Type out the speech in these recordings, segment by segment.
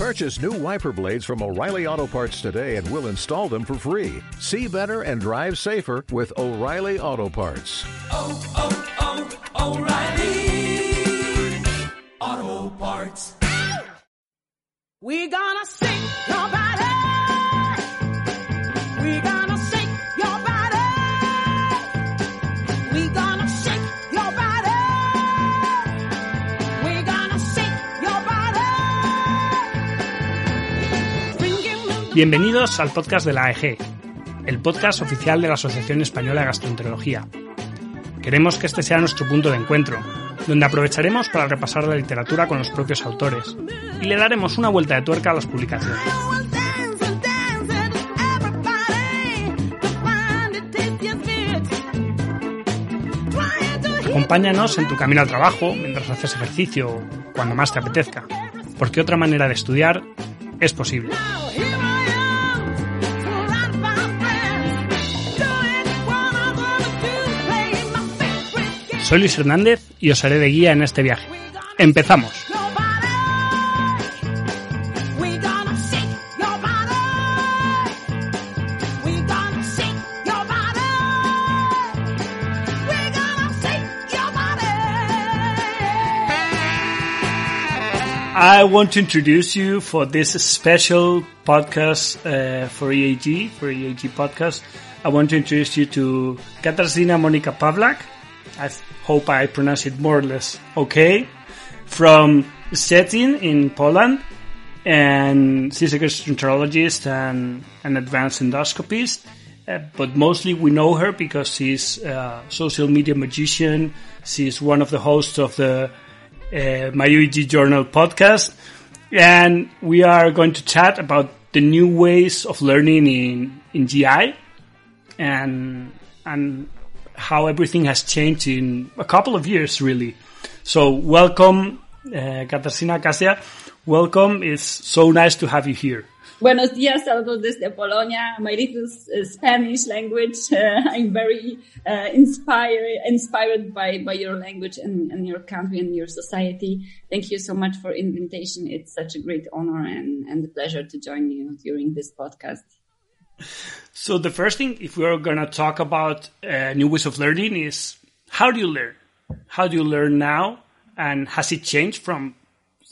Purchase new wiper blades from O'Reilly Auto Parts today and we'll install them for free. See better and drive safer with O'Reilly Auto Parts. oh, oh, oh O'Reilly Auto Parts. We gonna shake your body. We gonna Bienvenidos al podcast de la AEG, el podcast oficial de la Asociación Española de Gastroenterología. Queremos que este sea nuestro punto de encuentro, donde aprovecharemos para repasar la literatura con los propios autores y le daremos una vuelta de tuerca a las publicaciones. Acompáñanos en tu camino al trabajo, mientras haces ejercicio o cuando más te apetezca, porque otra manera de estudiar es posible. Soy Luis Hernández y os haré de guía en este viaje. ¡Empezamos! I want to introduce you for this special podcast uh, for EAG, for EAG podcast. I want to introduce you to Katarzyna Monika Pawlak. I hope I pronounce it more or less okay. From Szczecin in Poland. And she's a gastroenterologist and an advanced endoscopist. Uh, but mostly we know her because she's a social media magician. She's one of the hosts of the uh, Journal podcast. And we are going to chat about the new ways of learning in, in GI and, and how everything has changed in a couple of years, really. So welcome, uh, Katarzyna Kasia. Welcome. It's so nice to have you here. Buenos días, saludos desde Polonia. My little uh, Spanish language. Uh, I'm very uh, inspired inspired by, by your language and, and your country and your society. Thank you so much for invitation. It's such a great honor and, and a pleasure to join you during this podcast. So the first thing, if we're gonna talk about uh, new ways of learning, is how do you learn? How do you learn now? And has it changed from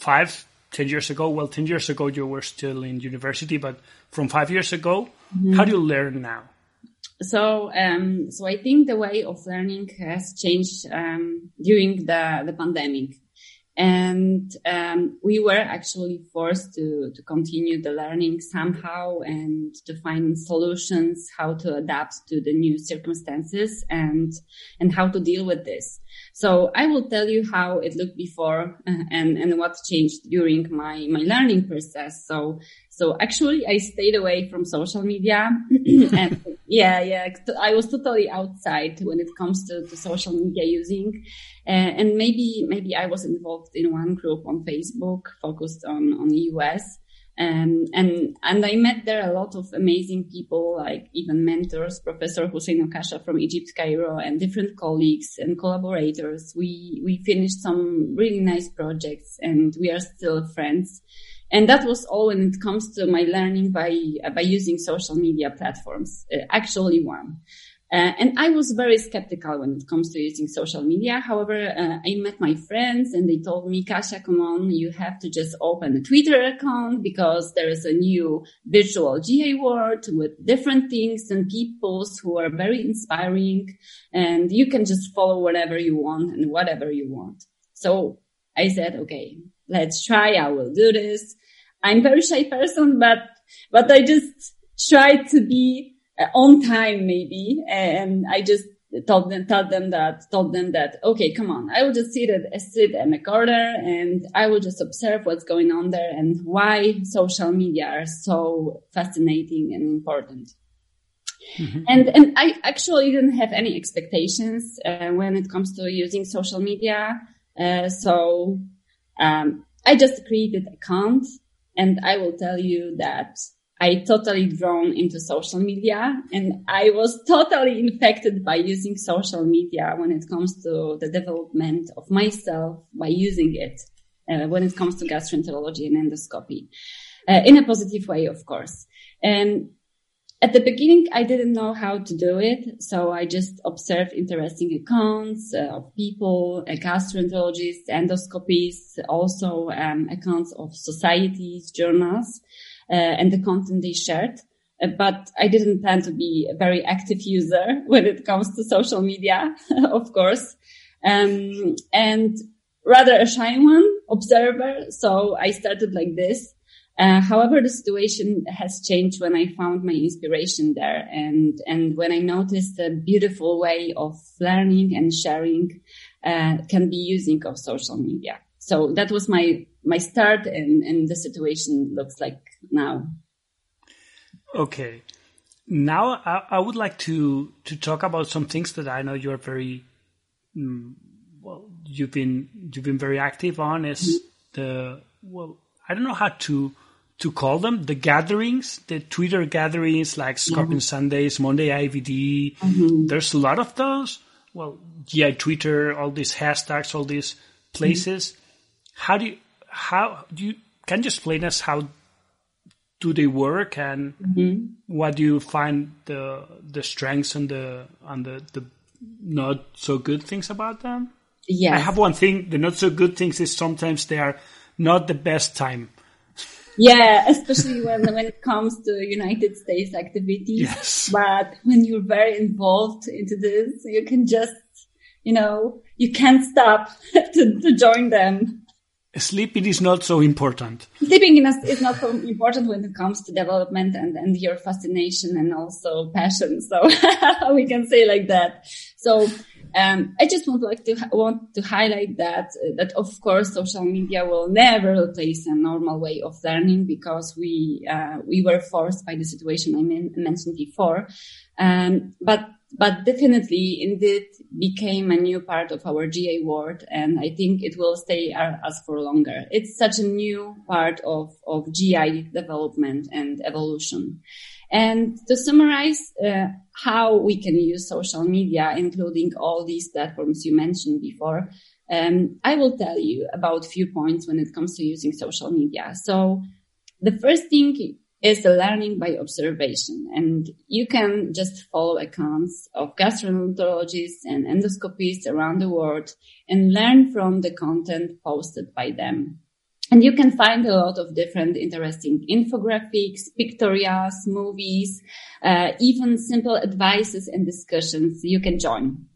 five, ten years ago? Well, ten years ago you were still in university, but from five years ago, how do you learn now? So, um, so I think the way of learning has changed um, during the the pandemic, and um, we were actually forced to to continue the learning somehow and to find solutions how to adapt to the new circumstances and and how to deal with this. So I will tell you how it looked before uh, and and what changed during my my learning process. So so actually I stayed away from social media and yeah, yeah, I was totally outside when it comes to, to social media using. Uh, and maybe, maybe I was involved in one group on Facebook focused on, on EUS. Um, and, and I met there a lot of amazing people, like even mentors, Professor Hussein Okasha from Egypt, Cairo, and different colleagues and collaborators. We, we finished some really nice projects and we are still friends. And that was all when it comes to my learning by, uh, by using social media platforms. Uh, actually one. Uh, and I was very skeptical when it comes to using social media. However, uh, I met my friends and they told me, Kasia, come on, you have to just open a Twitter account because there is a new virtual GI world with different things and peoples who are very inspiring and you can just follow whatever you want and whatever you want. So I said, okay, let's try. I will do this. I'm a very shy person, but, but I just try to be uh, on time maybe. And I just told them, told them that, told them that, okay, come on. I will just sit at, a sit in a corner and I will just observe what's going on there and why social media are so fascinating and important. And and I actually didn't have any expectations uh, when it comes to using social media. Uh, so um, I just created account, and I will tell you that I totally drawn into social media, and I was totally infected by using social media when it comes to the development of myself by using it. uh, when it comes to gastroenterology and endoscopy, uh, in a positive way, of course. And at the beginning, I didn't know how to do it. So I just observed interesting accounts uh, of people, uh, gastroenterologists, endoscopists, also um, accounts of societies, journals, uh, and the content they shared. Uh, but I didn't plan to be a very active user when it comes to social media, of course. Um, and rather a shy one, observer. So I started like this. Uh, however, the situation has changed when I found my inspiration there and, and when I noticed a beautiful way of learning and sharing, uh, can be using of social media. So that was my, my start and, and the situation looks like now. Okay. Now I, I would like to to talk about some things that I know you're very mm, well. You've been you've been very active on is the well. I don't know how to to call them the gatherings, the Twitter gatherings like Scoping Sundays, Monday IBD. Mm-hmm. There's a lot of those. Well, yeah, Twitter, all these hashtags, all these places. Mm-hmm. How do you how do you can you explain us how do they work and mm-hmm. what do you find the the strengths and the and the, the not so good things about them? Yeah. I have one thing. The not so good things is sometimes they are not the best time. Yeah, especially when when it comes to United States activities. Yes. But when you're very involved into this, you can just, you know, you can't stop to, to join them. Sleeping is not so important. Sleeping is not so important when it comes to development and, and your fascination and also passion. So we can say like that. So um, I just would like to want to highlight that uh, that of course social media will never replace a normal way of learning because we uh, we were forced by the situation I men- mentioned before. Um, but but definitely indeed became a new part of our GI world and I think it will stay as for longer. It's such a new part of, of GI development and evolution. And to summarize uh, how we can use social media, including all these platforms you mentioned before, um, I will tell you about few points when it comes to using social media. So the first thing is the learning by observation. And you can just follow accounts of gastroenterologists and endoscopists around the world and learn from the content posted by them. And you can find a lot of different interesting infographics, pictorials, movies, uh, even simple advices and discussions you can join.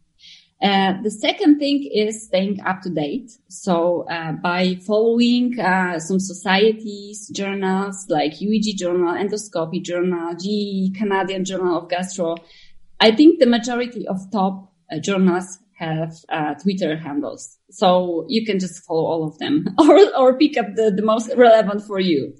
Uh, the second thing is staying up to date. So uh, by following uh, some societies, journals like UEG Journal, Endoscopy Journal, GE, Canadian Journal of Gastro, I think the majority of top uh, journals have uh, Twitter handles. So you can just follow all of them or, or pick up the, the most relevant for you.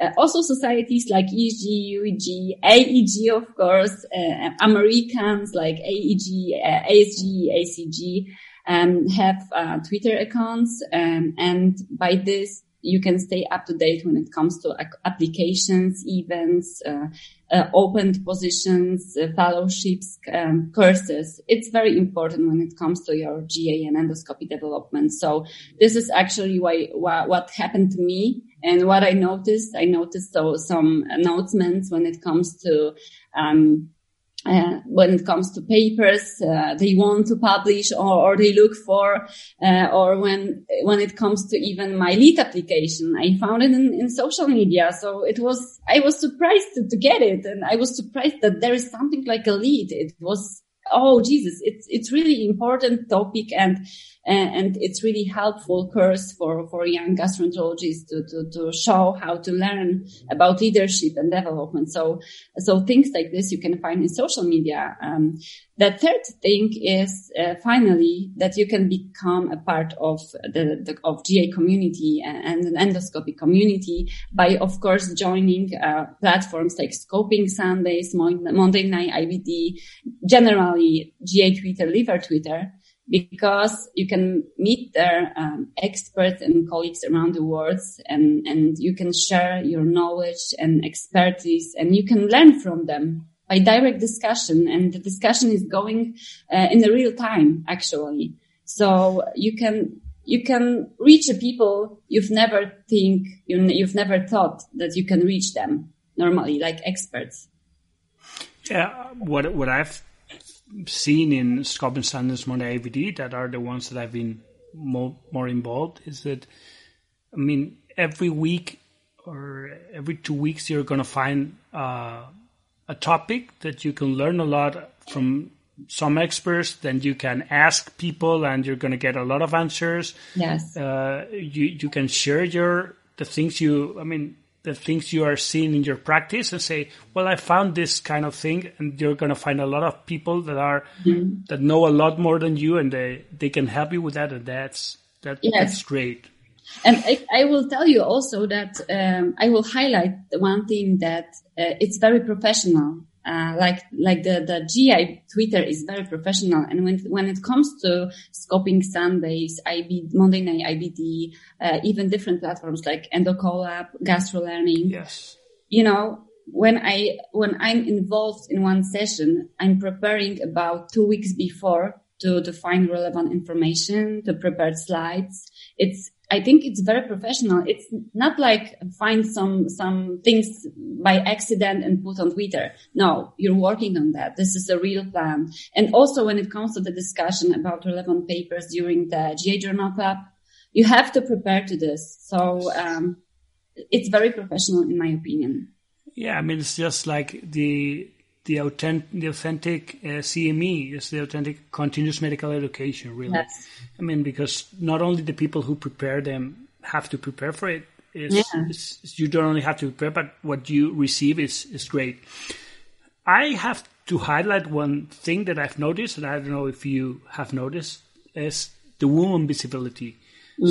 Uh, also societies like EG, UEG, AEG, of course, uh, Americans like AEG, uh, ASG, ACG, um, have uh, Twitter accounts. Um, and by this, you can stay up to date when it comes to applications, events, uh, uh, opened positions, uh, fellowships, um, courses. It's very important when it comes to your GI and endoscopy development. So this is actually why, why what happened to me and what I noticed. I noticed so some announcements when it comes to um, uh, when it comes to papers uh, they want to publish or, or they look for uh, or when when it comes to even my lead application i found it in, in social media. So it was i was surprised to, to get it. And i was surprised that there is something like a lead it was oh jesus it's it's really important topic and and it's really helpful course for for young gastroenterologists to, to to show how to learn about leadership and development. So so things like this you can find in social media. Um, the third thing is uh, finally that you can become a part of the, the of GI community and an endoscopy community by of course joining uh, platforms like Scoping Sundays, Monday Night IBD, GI Twitter, Liver Twitter because you can meet their um, experts and colleagues around the world and, and you can share your knowledge and expertise and you can learn from them by direct discussion and the discussion is going uh, in the real time actually so you can you can reach the people you've never think you, you've never thought that you can reach them normally, like experts. Yeah, what what I've seen in Scope and Standards Monday IBD that are the ones that I've been more more involved is that I mean every week or every two weeks you're gonna find uh, a topic that you can learn a lot from some experts. Then you can ask people, and you're gonna get a lot of answers. Yes. Uh, you you can share your the things you I mean the things you are seeing in your practice and say, well, I found this kind of thing, and you're going to find a lot of people that are that know a lot more than you, and they they can help you with that, and that's that Yes. that's great. And I, I will tell you also that um, I will highlight the one thing that uh, it's very professional. Uh, like like the the GI Twitter is very professional, and when when it comes to scoping Sundays, IB Monday Night IBD, uh, even different platforms like EndoCollab, GastroLearning, Yes. you know, when I when I'm involved in one session, I'm preparing about two weeks before to to find relevant information, to prepare slides. It's I think it's very professional. It's not like find some some things by accident and put on Twitter. No, you're working on that. This is a real plan. And also when it comes to the discussion about relevant papers during the GI Journal Club, you have to prepare to this. So um, it's very professional in my opinion. Yeah, I mean it's just like the the authentic the authentic uh, CME is the authentic continuous medical education. Really, Yes. I mean because not only the people who prepare them have to prepare for it. It's, Yeah. it's, you don't only have to prepare, but what you receive is is great. I have to highlight one thing that I've noticed, and I don't know if you have noticed, is the woman visibility.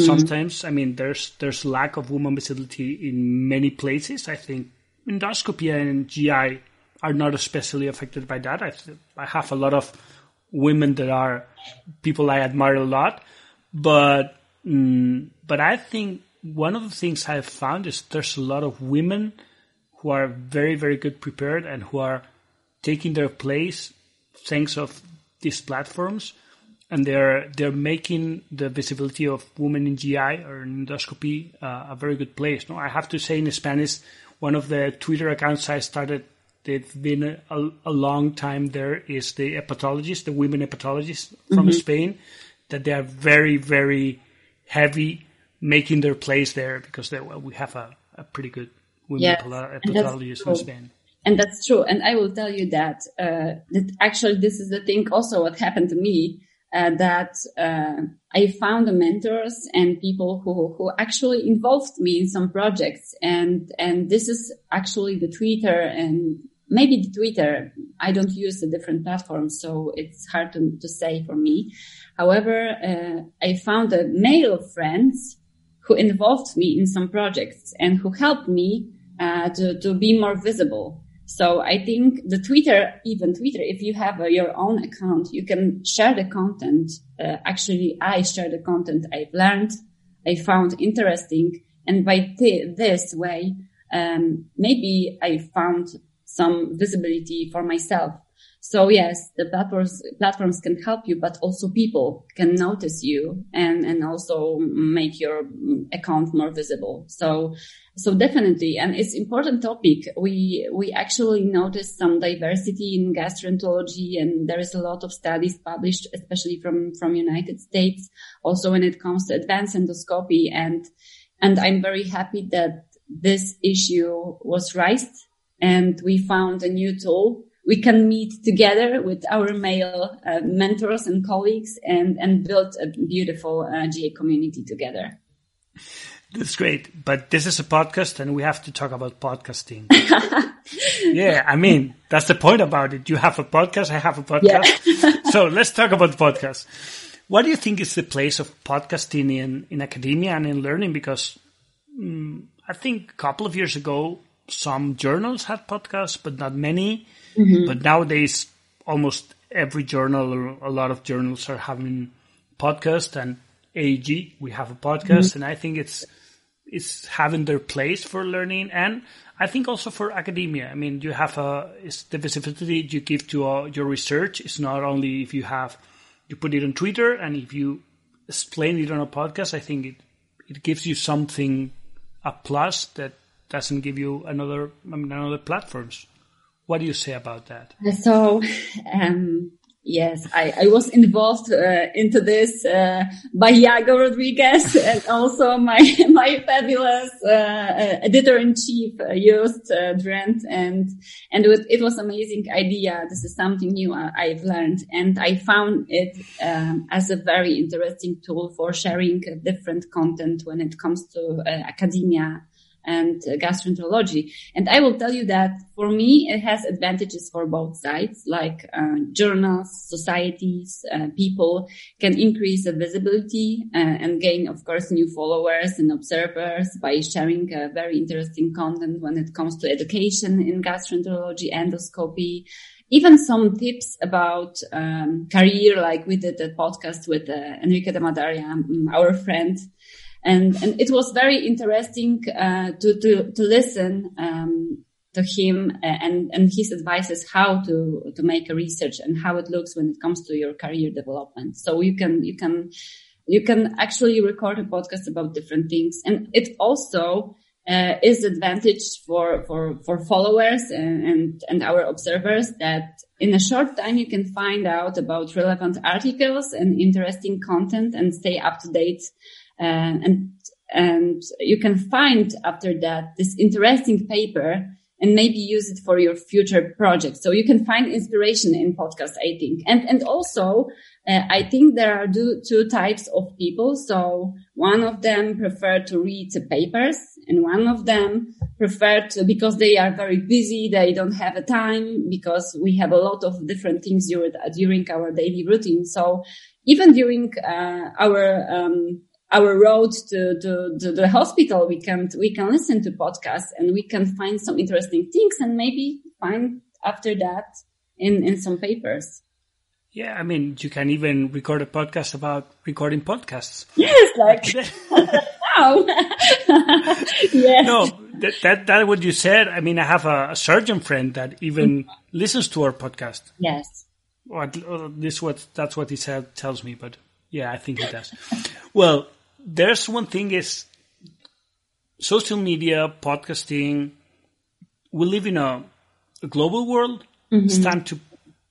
Sometimes, I mean, there's there's lack of woman visibility in many places. I think endoscopy and GI are not especially affected by that. I I have a lot of women that are people I admire a lot, but mm, but I think one of the things I've found is there's a lot of women who are very very good prepared and who are taking their place thanks of these platforms and they're they're making the visibility of women in GI or in endoscopy uh, a very good place. No, I have to say in Spanish, one of the Twitter accounts I started, they've been a, a long time there, is the hepatologists, the women hepatologists from Spain, that they are very very heavy making their place there because they, well, we have a, a pretty good women Yes, hepatolo- and hepatologists in. Spain. And that's true. And I will tell you that, uh, that actually this is the thing also what happened to me, uh, that, uh, I found the mentors and people who, who actually involved me in some projects. And, and this is actually the Twitter and maybe the Twitter. I don't use the different platforms, so it's hard to, to say for me. However, uh, I found a male friends who involved me in some projects and who helped me uh, to, to be more visible. So I think the Twitter, even Twitter, if you have uh, your own account, you can share the content. Uh, actually, I share the content I've learned, I found interesting. And by th- this way, um, maybe I found some visibility for myself. So yes, the platforms, platforms can help you, but also people can notice you and, and also make your account more visible. So, so definitely. And it's important topic. We, we actually noticed some diversity in gastroenterology and there is a lot of studies published, especially from, from United States. Also when it comes to advanced endoscopy and, and I'm very happy that this issue was raised and we found a new tool we can meet together with our male uh, mentors and colleagues and, and build a beautiful uh, GI community together. That's great, but this is a podcast, and we have to talk about podcasting. yeah, I mean that's the point about it. You have a podcast, I have a podcast, so let's talk about podcasts. What do you think is the place of podcasting in in academia and in learning? Because mm, I think a couple of years ago, some journals had podcasts, but not many. But nowadays, almost every journal a lot of journals are having podcasts and AEG, we have a podcast and I think it's, it's having their place for learning and I think also for academia. I mean, you have a, it's the visibility you give to uh, your research. It's not only if you have, you put it on Twitter and if you explain it on a podcast, I think it it gives you something a plus that doesn't give you another I mean, another platforms. What do you say about that? So, um, yes, I, I was involved uh, into this uh, by Iago Rodriguez and also my my fabulous uh, editor in chief uh, Joost uh, Drenth, and and it, was amazing idea. This is something new I've learned, and I found it um, as a very interesting tool for sharing uh, different content when it comes to uh, academia and uh, gastroenterology. And I will tell you that for me, it has advantages for both sides, like uh, journals, societies, uh, people can increase the visibility uh, and gain, of course, new followers and observers by sharing uh, very interesting content when it comes to education in gastroenterology, endoscopy, even some tips about um, career, like we did a podcast with uh, Enrique de Madaria, um, our friend, and and it was very interesting uh, to to to listen um, to him and and his advices how to to make a research and how it looks when it comes to your career development. So you can you can you can actually record a podcast about different things, and it also uh, is advantage for for for followers and, and and our observers that in a short time you can find out about relevant articles and interesting content and stay up to date and and you can find after that this interesting paper and maybe use it for your future project. So you can find inspiration in podcast, I think. And, and also, uh, I think there are do, two types of people. So one of them prefer to read the papers and one of them prefer to, because they are very busy, they don't have a time because we have a lot of different things during, during our daily routine. So even during, uh, our, um, our road to, to, to, the hospital, we can, we can listen to podcasts and we can find some interesting things and maybe find after that in, in some papers. Yeah, I mean, you can even record a podcast about recording podcasts. Yes, like now. yes. no, that, that that what you said. I mean, I have a, a surgeon friend that even mm-hmm. listens to our podcast. Yes. Or this what that's what he said, tells me, but yeah, I think he does. well, there's one thing is social media, podcasting. We live in a, a global world. It's time to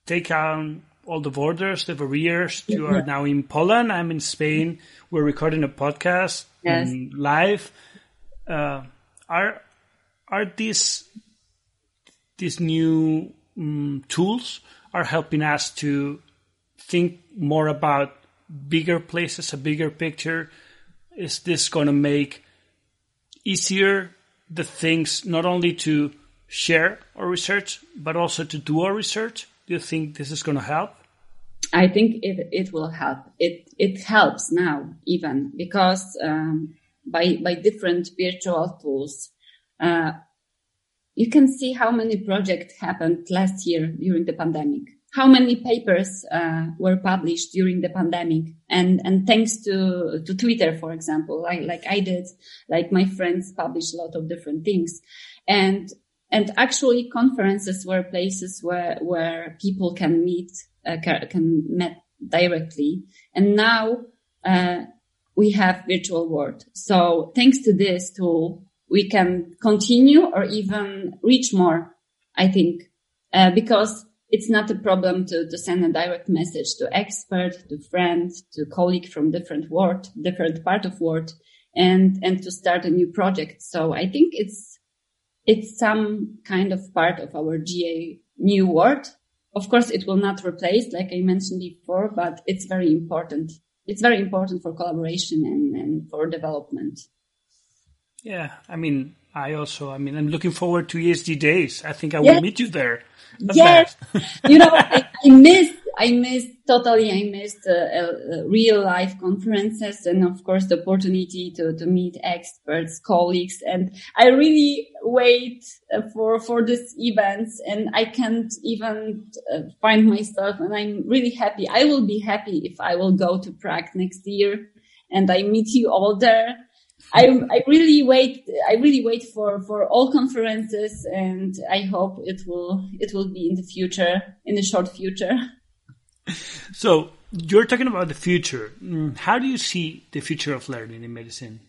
take down all the borders, the barriers. You are now in Poland. I'm in Spain. We're recording a podcast Yes. live. Uh, are are these these new mm, tools are helping us to think more about bigger places, a bigger picture? Is this going to make easier the things not only to share our research, but also to do our research? Do you think this is going to help? I think it, it will help. It, it helps now even because, um, by, by different virtual tools, uh, you can see how many projects happened last year during the pandemic. How many papers uh, were published during the pandemic, and and thanks to to Twitter, for example, like like I did, like my friends published a lot of different things, and and actually conferences were places where where people can meet uh, can meet directly, and now uh, we have virtual world. So thanks to this tool, we can continue or even reach more. I think uh, because it's not a problem to, to send a direct message to expert, to friend, to colleague from different world, different part of world, and and to start a new project. So I think it's it's some kind of part of our GI new world. Of course, it will not replace, like I mentioned before, but it's very important. It's very important for collaboration and, and for development. Yeah, I mean, I also, I mean, I'm looking forward to ESGE Days. I think I will meet you there. That's yes, you know, I, I missed, I missed totally, I missed uh, uh, real life conferences and of course the opportunity to, to meet experts, colleagues. And I really wait uh, for, for these events and I can't even uh, find myself and I'm really happy. I will be happy if I will go to Prague next year and I meet you all there. I, I really wait, I really wait for, for all conferences and I hope it will, it will be in the future, in the short future. So you're talking about the future. Mm, How do you see the future of learning in medicine?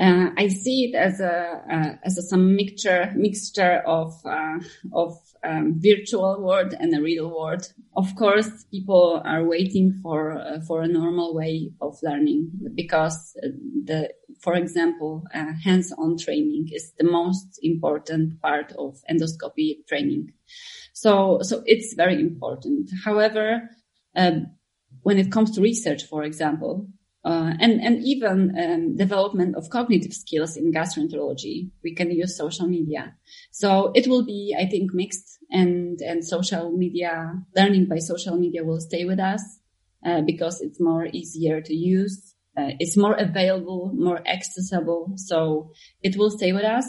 Uh, I see it as a uh, as a, some mixture mixture of uh, of um, virtual world and a real world. Of course, people are waiting for uh, for a normal way of learning because uh, the, for example, uh, hands-on training is the most important part of endoscopy training. So so it's very important. However, um, when it comes to research, for example, uh, and and even um, development of cognitive skills in gastroenterology. We can use social media, so it will be, I think, mixed. And and social media learning by social media will stay with us uh, because it's more easier to use. Uh, it's more available, more accessible, so it will stay with us.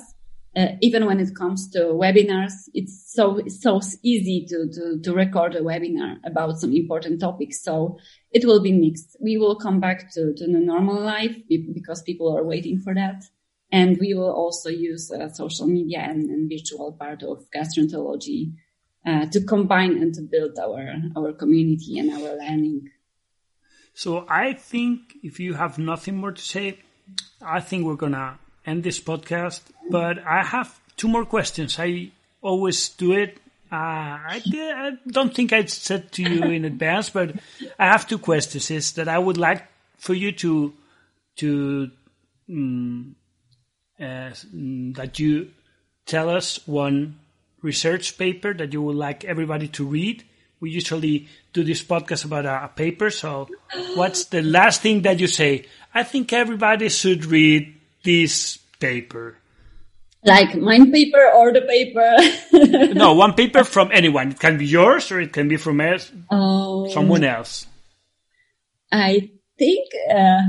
Uh, even when it comes to webinars, it's so so easy to, to to record a webinar about some important topics. So it will be mixed. We will come back to to the normal life because people are waiting for that, and we will also use uh, social media and, and virtual part of gastroenterology uh, to combine and to build our our community and our learning. So I think if you have nothing more to say, I think we're gonna end this podcast. But I have two more questions. I always do it. Uh, I, I don't think I said to you in advance, but I have two questions. Is that I would like for you to to mm, uh, that you tell us one research paper that you would like everybody to read. We usually do this podcast about a, a paper. So, what's the last thing that you say? I think everybody should read this paper. Like mine paper or the paper. No, one paper from anyone. It can be yours or it can be from else, um, someone else. I think uh,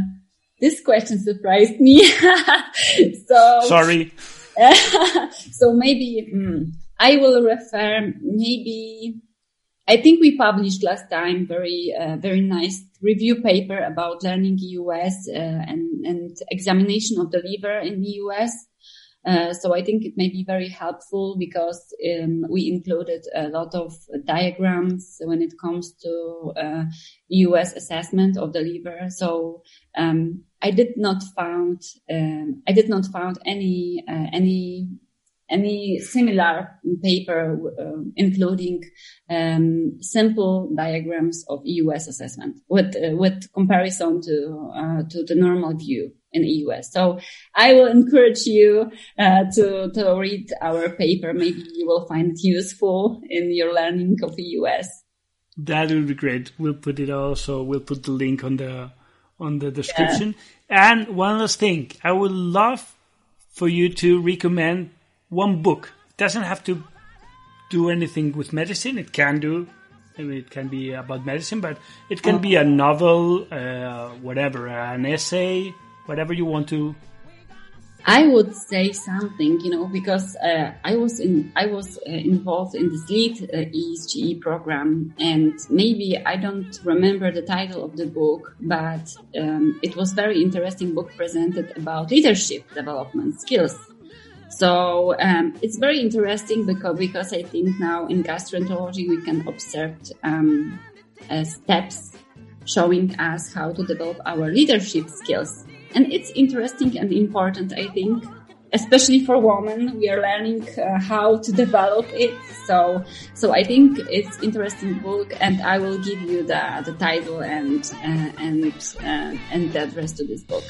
this question surprised me. so Sorry. so maybe mm, I will refer maybe I think we published last time very uh, very nice review paper about learning US uh, and and examination of the liver in the US. Uh, so I think it may be very helpful because um, we included a lot of diagrams when it comes to uh, US assessment of the liver. So um, I did not found um, I did not found any uh, any any similar paper, uh, including um, simple diagrams of EUS assessment with uh, with comparison to uh, to the normal view in EUS. So I will encourage you uh, to to read our paper. Maybe you will find it useful in your learning of EUS. That would be great. We'll put it also. We'll put the link on the on the description. And one last thing, I would love for you to recommend one book. Doesn't have to do anything with medicine. It can do. I mean, it can be about medicine, but it can be a novel, uh, whatever, an essay, whatever you want to. I would say something, you know, because uh, I was in, I was uh, involved in this lead uh, ESGE program, and maybe I don't remember the title of the book, but um, it was very interesting book presented about leadership development skills. So um, it's very interesting because because I think now in gastroenterology we can observe um, uh, steps showing us how to develop our leadership skills. And it's interesting and important, I think, especially for women. We are learning uh, how to develop it. So, so I think it's interesting book and I will give you the, the title and, uh, and, uh, and the address to this book.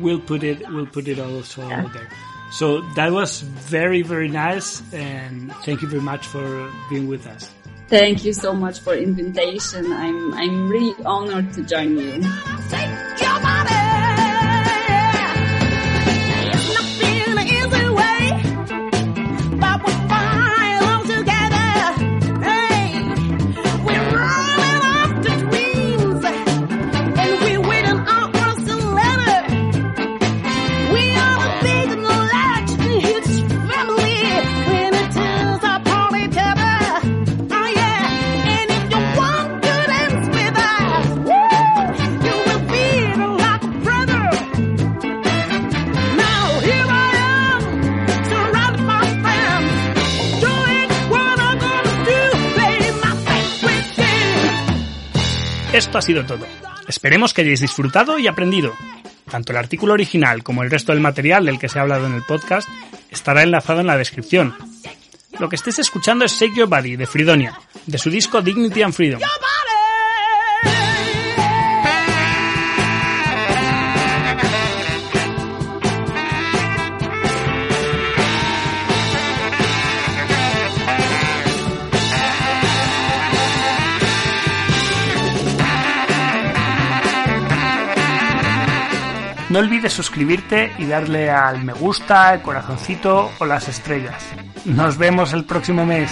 We'll put it. We'll put it also over there. So that was very very nice, and thank you very much for being with us. Thank you so much for invitation. I'm, I'm really honored to join you. Esto ha sido todo. Esperemos que hayáis disfrutado y aprendido. Tanto el artículo original como el resto del material del que se ha hablado en el podcast estará enlazado en la descripción. Lo que estés escuchando es Shake Your Body de Fridonia, de su disco Dignity and Freedom. No olvides suscribirte y darle al me gusta, el corazoncito o las estrellas. Nos vemos el próximo mes.